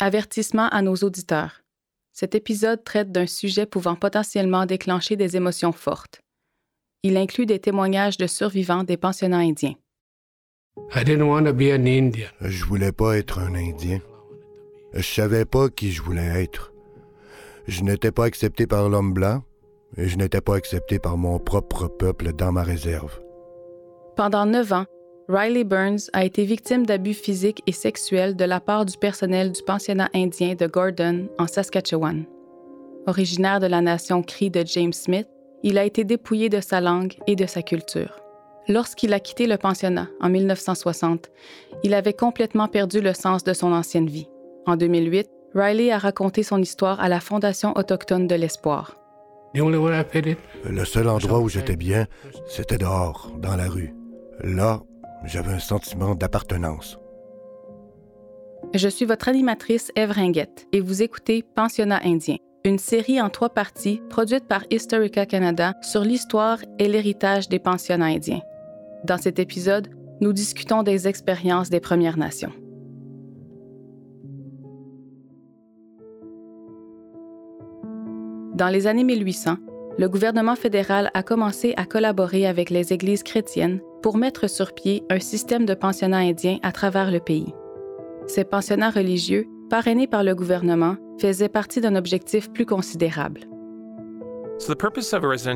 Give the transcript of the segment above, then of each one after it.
Avertissement à nos auditeurs. Cet épisode traite d'un sujet pouvant potentiellement déclencher des émotions fortes. Il inclut des témoignages de survivants des pensionnats indiens. Je voulais pas être un Indien. Je savais pas qui je voulais être. Je n'étais pas accepté par l'homme blanc et je n'étais pas accepté par mon propre peuple dans ma réserve. Pendant neuf ans, Riley Burns a été victime d'abus physiques et sexuels de la part du personnel du pensionnat indien de Gordon, en Saskatchewan. Originaire de la nation Cree de James Smith, il a été dépouillé de sa langue et de sa culture. Lorsqu'il a quitté le pensionnat en 1960, il avait complètement perdu le sens de son ancienne vie. En 2008, Riley a raconté son histoire à la Fondation autochtone de l'Espoir. Le seul endroit où j'étais bien, c'était dehors, dans la rue. Là, j'avais un sentiment d'appartenance. Je suis votre animatrice Eve Ringuette et vous écoutez Pensionnat indien, une série en trois parties produite par Historica Canada sur l'histoire et l'héritage des pensionnats indiens. Dans cet épisode, nous discutons des expériences des Premières Nations. Dans les années 1800, le gouvernement fédéral a commencé à collaborer avec les églises chrétiennes pour mettre sur pied un système de pensionnats indiens à travers le pays. Ces pensionnats religieux, parrainés par le gouvernement, faisaient partie d'un objectif plus considérable.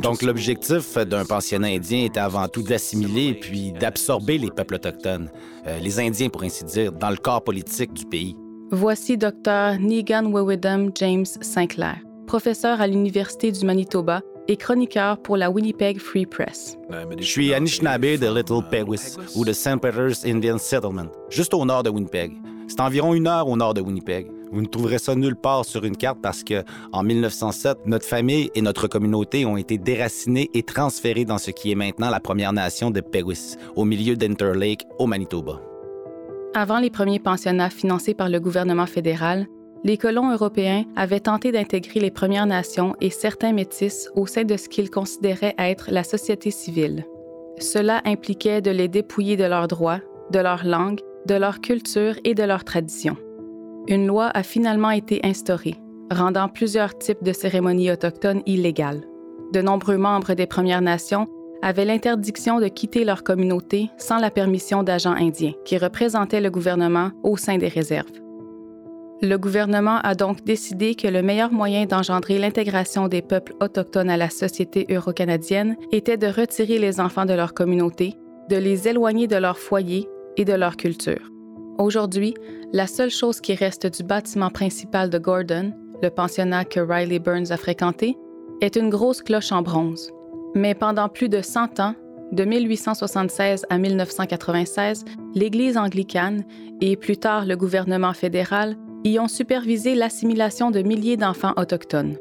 Donc l'objectif d'un pensionnat indien était avant tout d'assimiler puis d'absorber les peuples autochtones, euh, les Indiens pour ainsi dire, dans le corps politique du pays. Voici Dr. Negan Wewidum James Sinclair professeur à l'Université du Manitoba et chroniqueur pour la Winnipeg Free Press. Je suis Anishinaabe de Little Peguis ou de St. Peter's Indian Settlement, juste au nord de Winnipeg. C'est environ une heure au nord de Winnipeg. Vous ne trouverez ça nulle part sur une carte parce que, en 1907, notre famille et notre communauté ont été déracinées et transférées dans ce qui est maintenant la Première Nation de Peguis, au milieu d'Interlake, au Manitoba. Avant les premiers pensionnats financés par le gouvernement fédéral, les colons européens avaient tenté d'intégrer les Premières Nations et certains métis au sein de ce qu'ils considéraient être la société civile. Cela impliquait de les dépouiller de leurs droits, de leur langue, de leur culture et de leurs traditions. Une loi a finalement été instaurée, rendant plusieurs types de cérémonies autochtones illégales. De nombreux membres des Premières Nations avaient l'interdiction de quitter leur communauté sans la permission d'agents indiens qui représentaient le gouvernement au sein des réserves. Le gouvernement a donc décidé que le meilleur moyen d'engendrer l'intégration des peuples autochtones à la société euro-canadienne était de retirer les enfants de leur communauté, de les éloigner de leur foyer et de leur culture. Aujourd'hui, la seule chose qui reste du bâtiment principal de Gordon, le pensionnat que Riley Burns a fréquenté, est une grosse cloche en bronze. Mais pendant plus de 100 ans, de 1876 à 1996, l'Église anglicane et plus tard le gouvernement fédéral y ont supervisé l'assimilation de milliers d'enfants autochtones.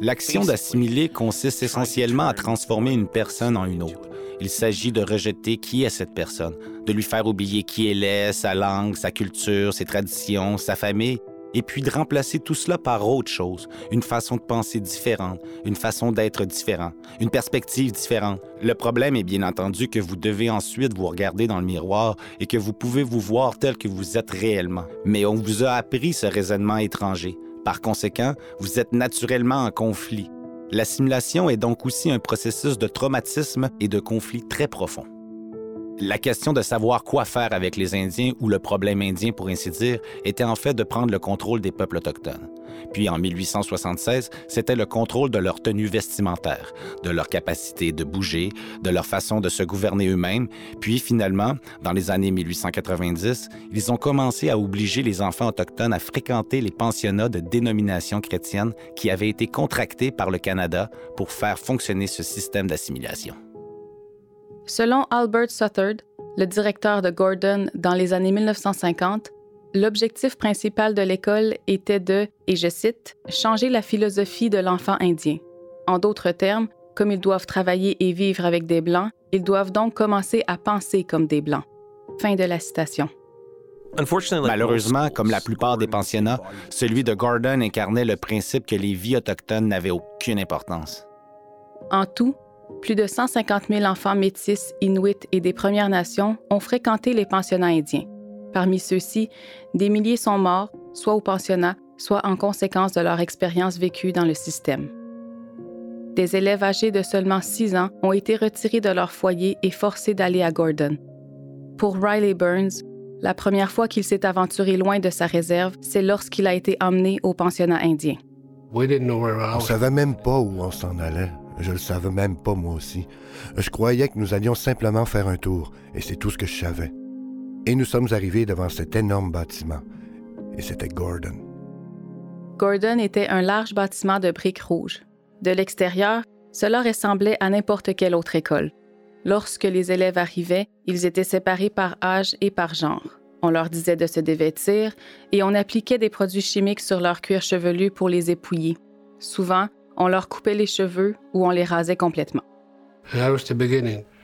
L'action d'assimiler consiste essentiellement à transformer une personne en une autre. Il s'agit de rejeter qui est cette personne, de lui faire oublier qui elle est, sa langue, sa culture, ses traditions, sa famille, et puis de remplacer tout cela par autre chose, une façon de penser différente, une façon d'être différent, une perspective différente. Le problème est bien entendu que vous devez ensuite vous regarder dans le miroir et que vous pouvez vous voir tel que vous êtes réellement. Mais on vous a appris ce raisonnement étranger. Par conséquent, vous êtes naturellement en conflit. L'assimilation est donc aussi un processus de traumatisme et de conflit très profond. La question de savoir quoi faire avec les Indiens ou le problème indien, pour ainsi dire, était en fait de prendre le contrôle des peuples autochtones. Puis en 1876, c'était le contrôle de leur tenue vestimentaire, de leur capacité de bouger, de leur façon de se gouverner eux-mêmes. Puis finalement, dans les années 1890, ils ont commencé à obliger les enfants autochtones à fréquenter les pensionnats de dénomination chrétienne qui avaient été contractés par le Canada pour faire fonctionner ce système d'assimilation. Selon Albert Southard, le directeur de Gordon dans les années 1950, l'objectif principal de l'école était de, et je cite, changer la philosophie de l'enfant indien. En d'autres termes, comme ils doivent travailler et vivre avec des Blancs, ils doivent donc commencer à penser comme des Blancs. Fin de la citation. Malheureusement, comme la plupart des pensionnats, celui de Gordon incarnait le principe que les vies autochtones n'avaient aucune importance. En tout, plus de 150 000 enfants métis, inuits et des Premières Nations ont fréquenté les pensionnats indiens. Parmi ceux-ci, des milliers sont morts, soit au pensionnat, soit en conséquence de leur expérience vécue dans le système. Des élèves âgés de seulement 6 ans ont été retirés de leur foyer et forcés d'aller à Gordon. Pour Riley Burns, la première fois qu'il s'est aventuré loin de sa réserve, c'est lorsqu'il a été emmené au pensionnat indien. On ne savait même pas où on s'en allait. Je le savais même pas moi aussi. Je croyais que nous allions simplement faire un tour, et c'est tout ce que je savais. Et nous sommes arrivés devant cet énorme bâtiment. Et c'était Gordon. Gordon était un large bâtiment de briques rouges. De l'extérieur, cela ressemblait à n'importe quelle autre école. Lorsque les élèves arrivaient, ils étaient séparés par âge et par genre. On leur disait de se dévêtir et on appliquait des produits chimiques sur leur cuir chevelu pour les épouiller. Souvent, on leur coupait les cheveux ou on les rasait complètement.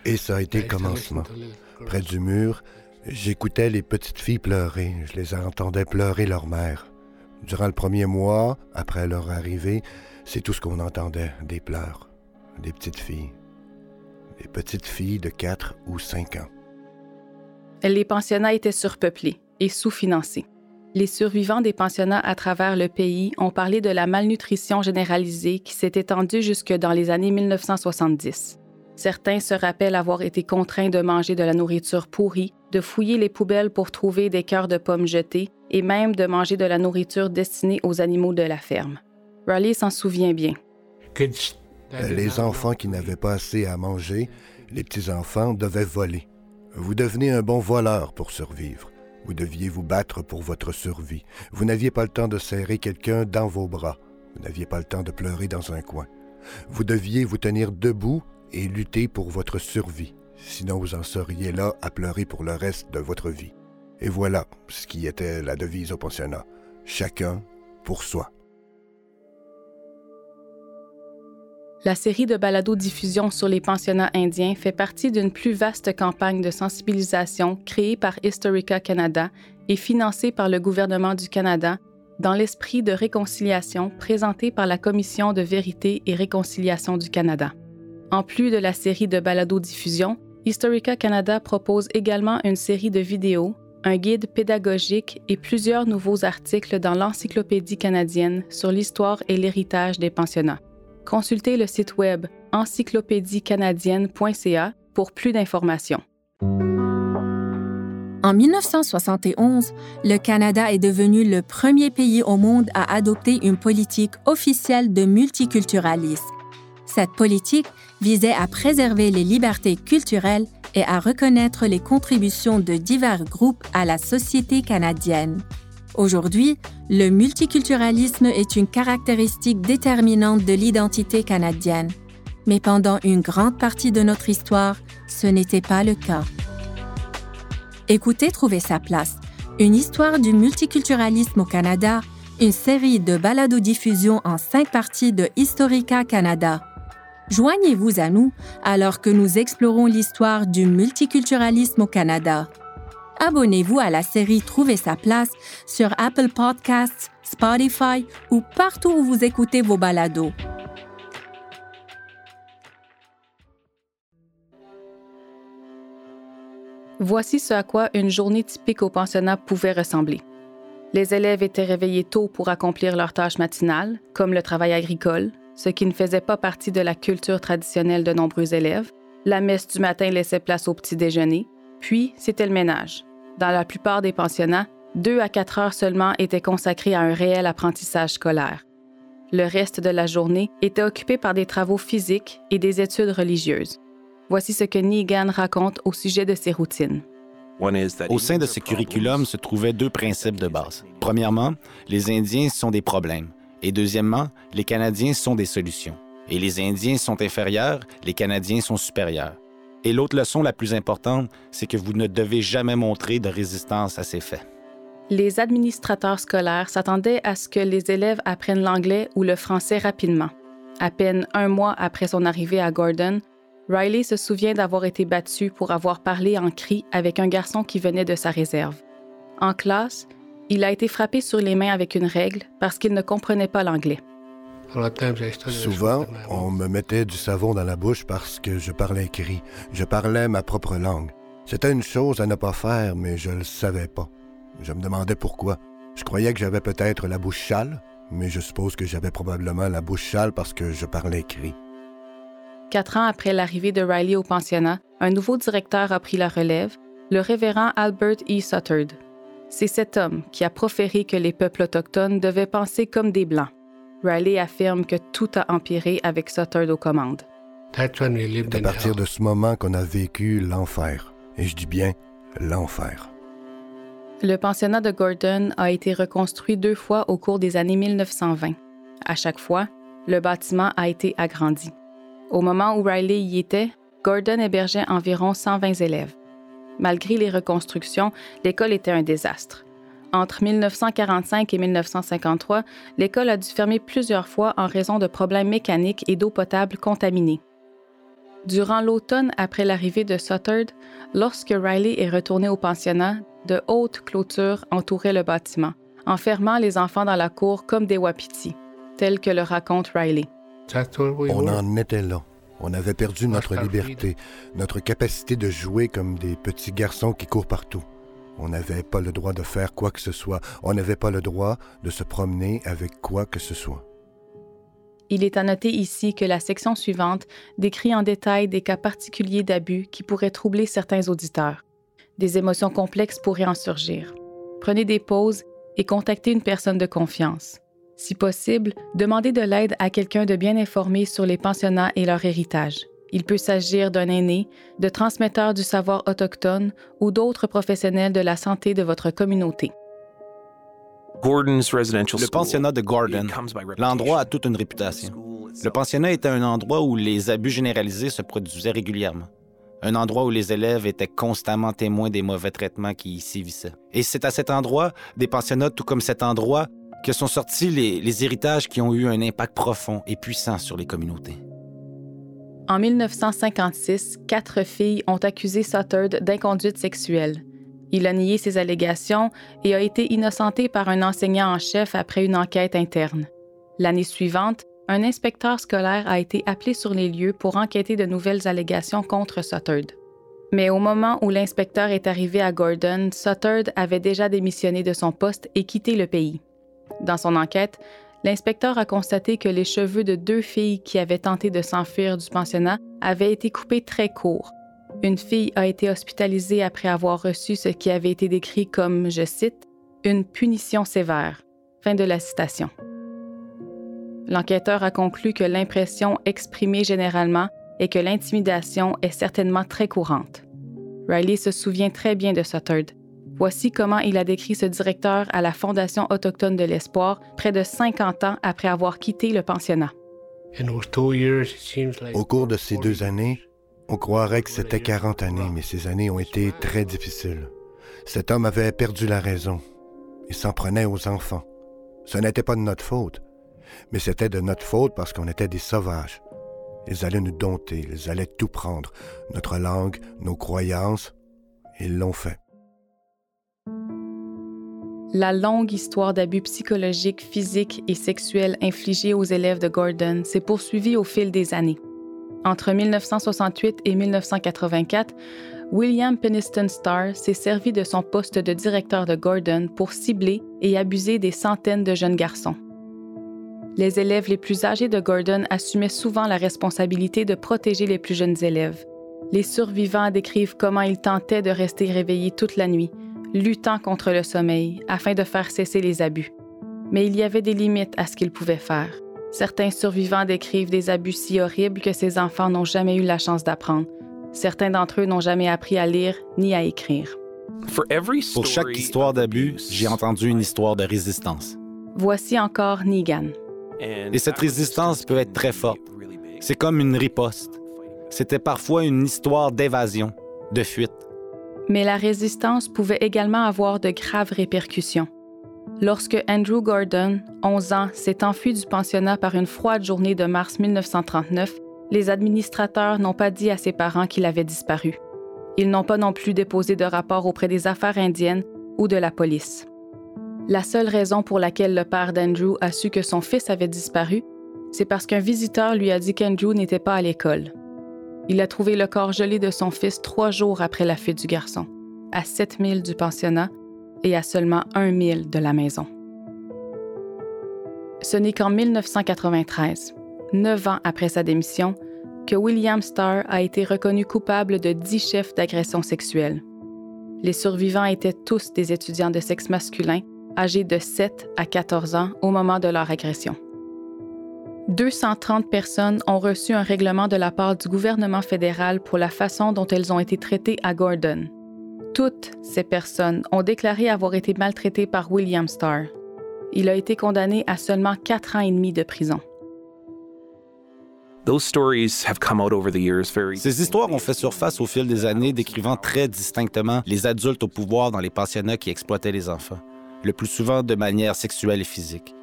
Et ça a été le commencement. Près du mur, j'écoutais les petites filles pleurer. Je les entendais pleurer leur mère. Durant le premier mois, après leur arrivée, c'est tout ce qu'on entendait, des pleurs, des petites filles des petites filles de 4 ou 5 ans. Les pensionnats étaient surpeuplés et sous-financés. Les survivants des pensionnats à travers le pays ont parlé de la malnutrition généralisée qui s'est étendue jusque dans les années 1970. Certains se rappellent avoir été contraints de manger de la nourriture pourrie, de fouiller les poubelles pour trouver des cœurs de pommes jetés et même de manger de la nourriture destinée aux animaux de la ferme. Raleigh s'en souvient bien. Les enfants qui n'avaient pas assez à manger, les petits-enfants devaient voler. Vous devenez un bon voleur pour survivre. Vous deviez vous battre pour votre survie. Vous n'aviez pas le temps de serrer quelqu'un dans vos bras. Vous n'aviez pas le temps de pleurer dans un coin. Vous deviez vous tenir debout et lutter pour votre survie. Sinon, vous en seriez là à pleurer pour le reste de votre vie. Et voilà ce qui était la devise au pensionnat. Chacun pour soi. La série de balado-diffusion sur les pensionnats indiens fait partie d'une plus vaste campagne de sensibilisation créée par Historica Canada et financée par le gouvernement du Canada dans l'esprit de réconciliation présenté par la Commission de vérité et réconciliation du Canada. En plus de la série de balado-diffusion, Historica Canada propose également une série de vidéos, un guide pédagogique et plusieurs nouveaux articles dans l'Encyclopédie canadienne sur l'histoire et l'héritage des pensionnats. Consultez le site web encyclopédiecanadienne.ca pour plus d'informations. En 1971, le Canada est devenu le premier pays au monde à adopter une politique officielle de multiculturalisme. Cette politique visait à préserver les libertés culturelles et à reconnaître les contributions de divers groupes à la société canadienne. Aujourd'hui, le multiculturalisme est une caractéristique déterminante de l'identité canadienne. Mais pendant une grande partie de notre histoire, ce n'était pas le cas. Écoutez Trouver sa place, une histoire du multiculturalisme au Canada, une série de balado-diffusion en cinq parties de Historica Canada. Joignez-vous à nous alors que nous explorons l'histoire du multiculturalisme au Canada abonnez-vous à la série Trouver sa place sur Apple Podcasts, Spotify ou partout où vous écoutez vos balados. Voici ce à quoi une journée typique au pensionnat pouvait ressembler. Les élèves étaient réveillés tôt pour accomplir leurs tâches matinales, comme le travail agricole, ce qui ne faisait pas partie de la culture traditionnelle de nombreux élèves. La messe du matin laissait place au petit déjeuner, puis c'était le ménage. Dans la plupart des pensionnats, deux à quatre heures seulement étaient consacrées à un réel apprentissage scolaire. Le reste de la journée était occupé par des travaux physiques et des études religieuses. Voici ce que Negan raconte au sujet de ses routines. Au sein de ce curriculum se trouvaient deux principes de base. Premièrement, les Indiens sont des problèmes. Et deuxièmement, les Canadiens sont des solutions. Et les Indiens sont inférieurs, les Canadiens sont supérieurs. Et l'autre leçon la plus importante, c'est que vous ne devez jamais montrer de résistance à ces faits. Les administrateurs scolaires s'attendaient à ce que les élèves apprennent l'anglais ou le français rapidement. À peine un mois après son arrivée à Gordon, Riley se souvient d'avoir été battu pour avoir parlé en cri avec un garçon qui venait de sa réserve. En classe, il a été frappé sur les mains avec une règle parce qu'il ne comprenait pas l'anglais. Souvent, on me mettait du savon dans la bouche parce que je parlais cri. Je parlais ma propre langue. C'était une chose à ne pas faire, mais je le savais pas. Je me demandais pourquoi. Je croyais que j'avais peut-être la bouche chale, mais je suppose que j'avais probablement la bouche chale parce que je parlais cri. Quatre ans après l'arrivée de Riley au pensionnat, un nouveau directeur a pris la relève, le révérend Albert E. Suttard. C'est cet homme qui a proféré que les peuples autochtones devaient penser comme des Blancs. Riley affirme que tout a empiré avec Suttard aux commandes. C'est à partir de ce moment qu'on a vécu l'enfer. Et je dis bien l'enfer. Le pensionnat de Gordon a été reconstruit deux fois au cours des années 1920. À chaque fois, le bâtiment a été agrandi. Au moment où Riley y était, Gordon hébergeait environ 120 élèves. Malgré les reconstructions, l'école était un désastre. Entre 1945 et 1953, l'école a dû fermer plusieurs fois en raison de problèmes mécaniques et d'eau potable contaminée. Durant l'automne après l'arrivée de Suttard, lorsque Riley est retourné au pensionnat, de hautes clôtures entouraient le bâtiment, enfermant les enfants dans la cour comme des wapitis, tel que le raconte Riley. On en était là. On avait perdu notre liberté, notre capacité de jouer comme des petits garçons qui courent partout. On n'avait pas le droit de faire quoi que ce soit. On n'avait pas le droit de se promener avec quoi que ce soit. Il est à noter ici que la section suivante décrit en détail des cas particuliers d'abus qui pourraient troubler certains auditeurs. Des émotions complexes pourraient en surgir. Prenez des pauses et contactez une personne de confiance. Si possible, demandez de l'aide à quelqu'un de bien informé sur les pensionnats et leur héritage. Il peut s'agir d'un aîné, de transmetteurs du savoir autochtone ou d'autres professionnels de la santé de votre communauté. Le pensionnat de Gordon, l'endroit a toute une réputation. Le pensionnat était un endroit où les abus généralisés se produisaient régulièrement. Un endroit où les élèves étaient constamment témoins des mauvais traitements qui y sévissaient. Et c'est à cet endroit, des pensionnats tout comme cet endroit, que sont sortis les, les héritages qui ont eu un impact profond et puissant sur les communautés. En 1956, quatre filles ont accusé Suttard d'inconduite sexuelle. Il a nié ces allégations et a été innocenté par un enseignant en chef après une enquête interne. L'année suivante, un inspecteur scolaire a été appelé sur les lieux pour enquêter de nouvelles allégations contre Suttard. Mais au moment où l'inspecteur est arrivé à Gordon, Suttard avait déjà démissionné de son poste et quitté le pays. Dans son enquête, l'inspecteur a constaté que les cheveux de deux filles qui avaient tenté de s'enfuir du pensionnat avaient été coupés très courts, une fille a été hospitalisée après avoir reçu ce qui avait été décrit comme, je cite, une punition sévère. Fin de la citation. L'enquêteur a conclu que l'impression exprimée généralement est que l'intimidation est certainement très courante. Riley se souvient très bien de Suttard. Voici comment il a décrit ce directeur à la Fondation autochtone de l'Espoir près de 50 ans après avoir quitté le pensionnat. Au cours de ces deux années, on croirait que c'était 40 années, mais ces années ont été très difficiles. Cet homme avait perdu la raison. Il s'en prenait aux enfants. Ce n'était pas de notre faute, mais c'était de notre faute parce qu'on était des sauvages. Ils allaient nous dompter, ils allaient tout prendre, notre langue, nos croyances. Ils l'ont fait. La longue histoire d'abus psychologiques, physiques et sexuels infligés aux élèves de Gordon s'est poursuivie au fil des années. Entre 1968 et 1984, William Peniston Starr s'est servi de son poste de directeur de Gordon pour cibler et abuser des centaines de jeunes garçons. Les élèves les plus âgés de Gordon assumaient souvent la responsabilité de protéger les plus jeunes élèves. Les survivants décrivent comment ils tentaient de rester réveillés toute la nuit, luttant contre le sommeil afin de faire cesser les abus. Mais il y avait des limites à ce qu'ils pouvaient faire. Certains survivants décrivent des abus si horribles que ces enfants n'ont jamais eu la chance d'apprendre. Certains d'entre eux n'ont jamais appris à lire ni à écrire. Pour chaque histoire d'abus, j'ai entendu une histoire de résistance. Voici encore Negan. Et cette résistance peut être très forte. C'est comme une riposte. C'était parfois une histoire d'évasion, de fuite. Mais la résistance pouvait également avoir de graves répercussions. Lorsque Andrew Gordon, 11 ans, s'est enfui du pensionnat par une froide journée de mars 1939, les administrateurs n'ont pas dit à ses parents qu'il avait disparu. Ils n'ont pas non plus déposé de rapport auprès des affaires indiennes ou de la police. La seule raison pour laquelle le père d'Andrew a su que son fils avait disparu, c'est parce qu'un visiteur lui a dit qu'Andrew n'était pas à l'école. Il a trouvé le corps gelé de son fils trois jours après la fuite du garçon, à 7 milles du pensionnat et à seulement un mille de la maison. Ce n'est qu'en 1993, neuf ans après sa démission, que William Starr a été reconnu coupable de dix chefs d'agression sexuelle. Les survivants étaient tous des étudiants de sexe masculin âgés de 7 à 14 ans au moment de leur agression. 230 personnes ont reçu un règlement de la part du gouvernement fédéral pour la façon dont elles ont été traitées à Gordon. Toutes ces personnes ont déclaré avoir été maltraitées par William Starr. Il a été condamné à seulement quatre ans et demi de prison. Ces histoires ont fait surface au fil des années, décrivant très distinctement les adultes au pouvoir dans les pensionnats qui exploitaient les enfants, le plus souvent de manière sexuelle et physique.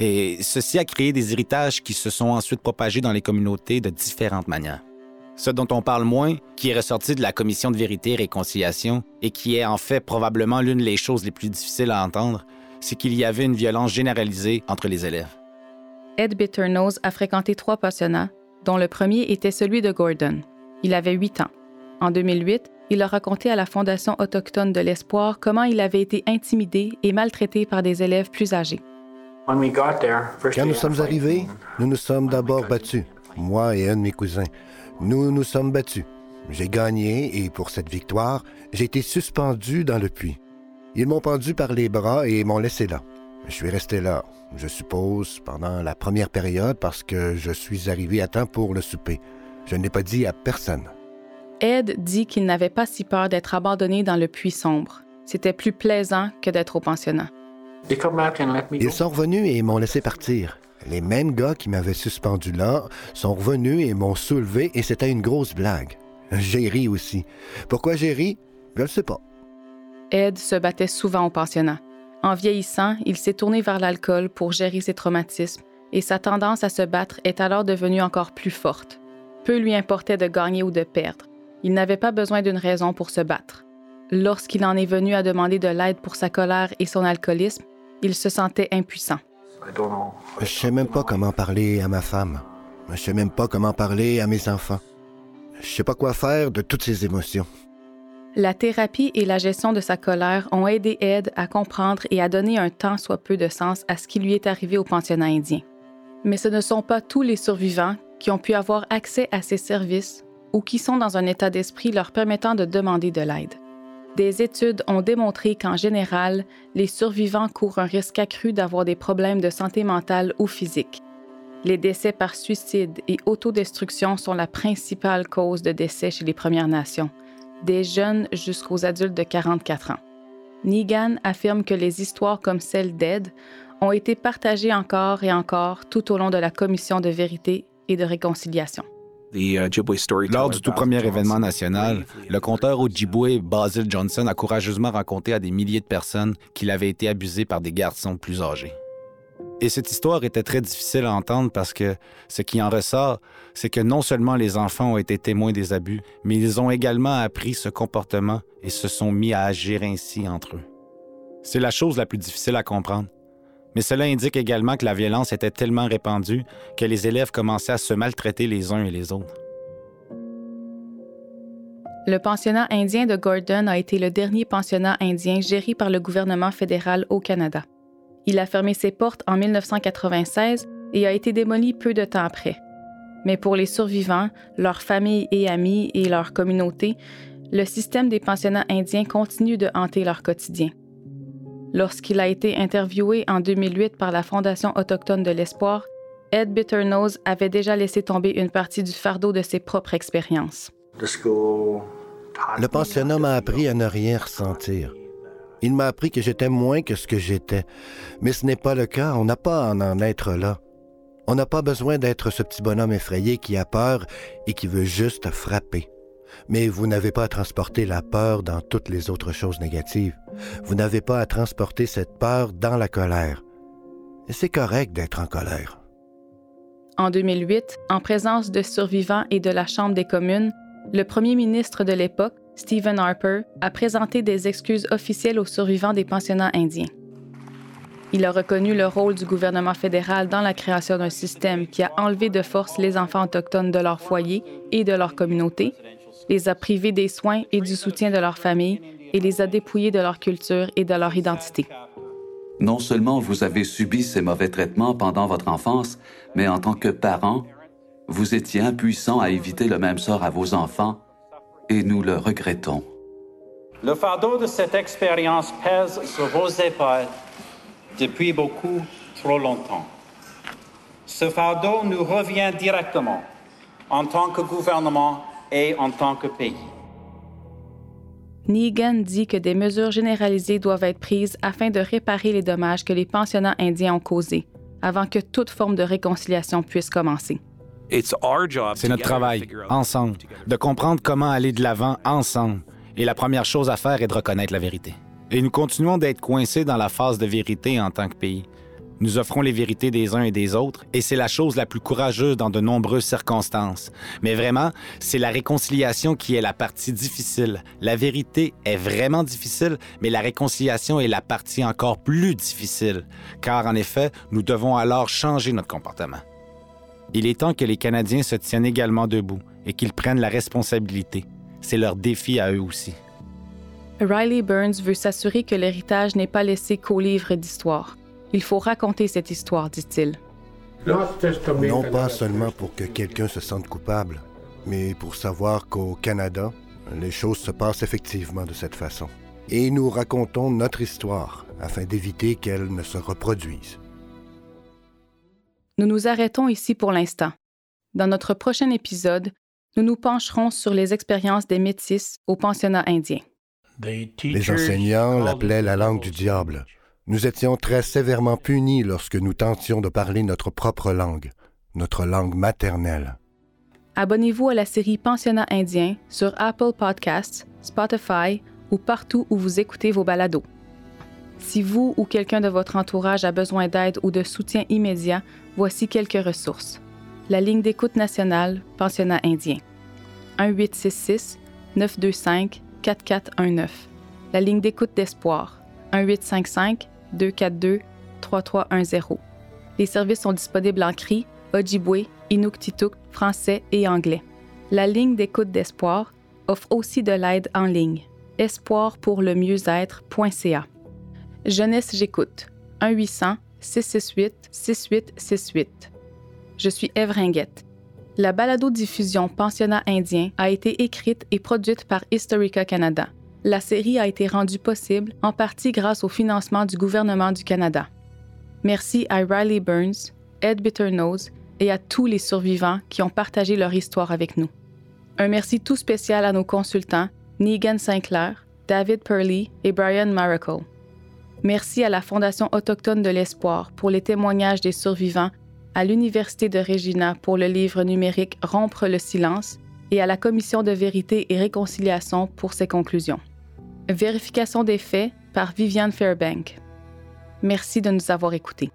Et ceci a créé des héritages qui se sont ensuite propagés dans les communautés de différentes manières. Ce dont on parle moins, qui est ressorti de la commission de vérité et réconciliation, et qui est en fait probablement l'une des choses les plus difficiles à entendre, c'est qu'il y avait une violence généralisée entre les élèves. Ed Bitternose a fréquenté trois pensionnats, dont le premier était celui de Gordon. Il avait huit ans. En 2008, il a raconté à la Fondation autochtone de l'Espoir comment il avait été intimidé et maltraité par des élèves plus âgés. Quand nous sommes arrivés, nous nous sommes d'abord battus, moi et un de mes cousins. Nous nous sommes battus. J'ai gagné et pour cette victoire, j'ai été suspendu dans le puits. Ils m'ont pendu par les bras et m'ont laissé là. Je suis resté là, je suppose, pendant la première période parce que je suis arrivé à temps pour le souper. Je n'ai pas dit à personne. Ed dit qu'il n'avait pas si peur d'être abandonné dans le puits sombre. C'était plus plaisant que d'être au pensionnat. Ils sont revenus et m'ont laissé partir. Les mêmes gars qui m'avaient suspendu là sont revenus et m'ont soulevé et c'était une grosse blague. J'ai ri aussi. Pourquoi j'ai ri? Je ne sais pas. Ed se battait souvent au pensionnat. En vieillissant, il s'est tourné vers l'alcool pour gérer ses traumatismes et sa tendance à se battre est alors devenue encore plus forte. Peu lui importait de gagner ou de perdre. Il n'avait pas besoin d'une raison pour se battre. Lorsqu'il en est venu à demander de l'aide pour sa colère et son alcoolisme, il se sentait impuissant. Je sais même pas comment parler à ma femme. Je sais même pas comment parler à mes enfants. Je sais pas quoi faire de toutes ces émotions. La thérapie et la gestion de sa colère ont aidé Ed à comprendre et à donner un tant soit peu de sens à ce qui lui est arrivé au pensionnat indien. Mais ce ne sont pas tous les survivants qui ont pu avoir accès à ces services ou qui sont dans un état d'esprit leur permettant de demander de l'aide. Des études ont démontré qu'en général, les survivants courent un risque accru d'avoir des problèmes de santé mentale ou physique. Les décès par suicide et autodestruction sont la principale cause de décès chez les Premières Nations, des jeunes jusqu'aux adultes de 44 ans. Negan affirme que les histoires comme celle d'Ed ont été partagées encore et encore tout au long de la commission de vérité et de réconciliation. Uh, Lors du tout premier événement national, le conteur Ojibwe Basil Johnson a courageusement raconté à des milliers de personnes qu'il avait été abusé par des garçons plus âgés. Et cette histoire était très difficile à entendre parce que ce qui en ressort, c'est que non seulement les enfants ont été témoins des abus, mais ils ont également appris ce comportement et se sont mis à agir ainsi entre eux. C'est la chose la plus difficile à comprendre. Mais cela indique également que la violence était tellement répandue que les élèves commençaient à se maltraiter les uns et les autres. Le pensionnat indien de Gordon a été le dernier pensionnat indien géré par le gouvernement fédéral au Canada. Il a fermé ses portes en 1996 et a été démoli peu de temps après. Mais pour les survivants, leurs familles et amis et leurs communautés, le système des pensionnats indiens continue de hanter leur quotidien. Lorsqu'il a été interviewé en 2008 par la Fondation autochtone de l'Espoir, Ed Bitternose avait déjà laissé tomber une partie du fardeau de ses propres expériences. Le pensionnat m'a appris à ne rien ressentir. Il m'a appris que j'étais moins que ce que j'étais. Mais ce n'est pas le cas, on n'a pas à en être là. On n'a pas besoin d'être ce petit bonhomme effrayé qui a peur et qui veut juste frapper. Mais vous n'avez pas à transporter la peur dans toutes les autres choses négatives. Vous n'avez pas à transporter cette peur dans la colère. C'est correct d'être en colère. En 2008, en présence de survivants et de la Chambre des communes, le premier ministre de l'époque, Stephen Harper, a présenté des excuses officielles aux survivants des pensionnats indiens. Il a reconnu le rôle du gouvernement fédéral dans la création d'un système qui a enlevé de force les enfants autochtones de leur foyer et de leur communauté, les a privés des soins et du soutien de leur famille et les a dépouillés de leur culture et de leur identité. Non seulement vous avez subi ces mauvais traitements pendant votre enfance, mais en tant que parent, vous étiez impuissant à éviter le même sort à vos enfants, et nous le regrettons. Le fardeau de cette expérience pèse sur vos épaules depuis beaucoup trop longtemps. Ce fardeau nous revient directement en tant que gouvernement et en tant que pays. Negan dit que des mesures généralisées doivent être prises afin de réparer les dommages que les pensionnats indiens ont causés, avant que toute forme de réconciliation puisse commencer. C'est notre travail, ensemble, de comprendre comment aller de l'avant ensemble. Et la première chose à faire est de reconnaître la vérité. Et nous continuons d'être coincés dans la phase de vérité en tant que pays. Nous offrons les vérités des uns et des autres, et c'est la chose la plus courageuse dans de nombreuses circonstances. Mais vraiment, c'est la réconciliation qui est la partie difficile. La vérité est vraiment difficile, mais la réconciliation est la partie encore plus difficile, car en effet, nous devons alors changer notre comportement. Il est temps que les Canadiens se tiennent également debout et qu'ils prennent la responsabilité. C'est leur défi à eux aussi. Riley Burns veut s'assurer que l'héritage n'est pas laissé qu'aux livres d'histoire. Il faut raconter cette histoire, dit-il. Non pas seulement pour que quelqu'un se sente coupable, mais pour savoir qu'au Canada, les choses se passent effectivement de cette façon. Et nous racontons notre histoire afin d'éviter qu'elle ne se reproduise. Nous nous arrêtons ici pour l'instant. Dans notre prochain épisode, nous nous pencherons sur les expériences des métis au pensionnat indien. Les enseignants l'appelaient la langue du diable. Nous étions très sévèrement punis lorsque nous tentions de parler notre propre langue, notre langue maternelle. Abonnez-vous à la série Pensionnat indien sur Apple Podcasts, Spotify ou partout où vous écoutez vos balados. Si vous ou quelqu'un de votre entourage a besoin d'aide ou de soutien immédiat, voici quelques ressources. La ligne d'écoute nationale Pensionnat indien. 1866 925 4419. La ligne d'écoute d'espoir 1855 242 3310. Les services sont disponibles en cri, Ojibwe, Inuktitut, français et anglais. La ligne d'écoute d'espoir offre aussi de l'aide en ligne. Espoir pour le mieux-être.ca. Jeunesse j'écoute 1 800 668 6868. Je suis Ringuette. La balado-diffusion Pensionnat indien a été écrite et produite par Historica Canada. La série a été rendue possible en partie grâce au financement du gouvernement du Canada. Merci à Riley Burns, Ed Bitternose et à tous les survivants qui ont partagé leur histoire avec nous. Un merci tout spécial à nos consultants Negan Sinclair, David Purley et Brian Miracle. Merci à la Fondation autochtone de l'Espoir pour les témoignages des survivants à l'Université de Regina pour le livre numérique Rompre le silence et à la Commission de vérité et réconciliation pour ses conclusions. Vérification des faits par Viviane Fairbank. Merci de nous avoir écoutés.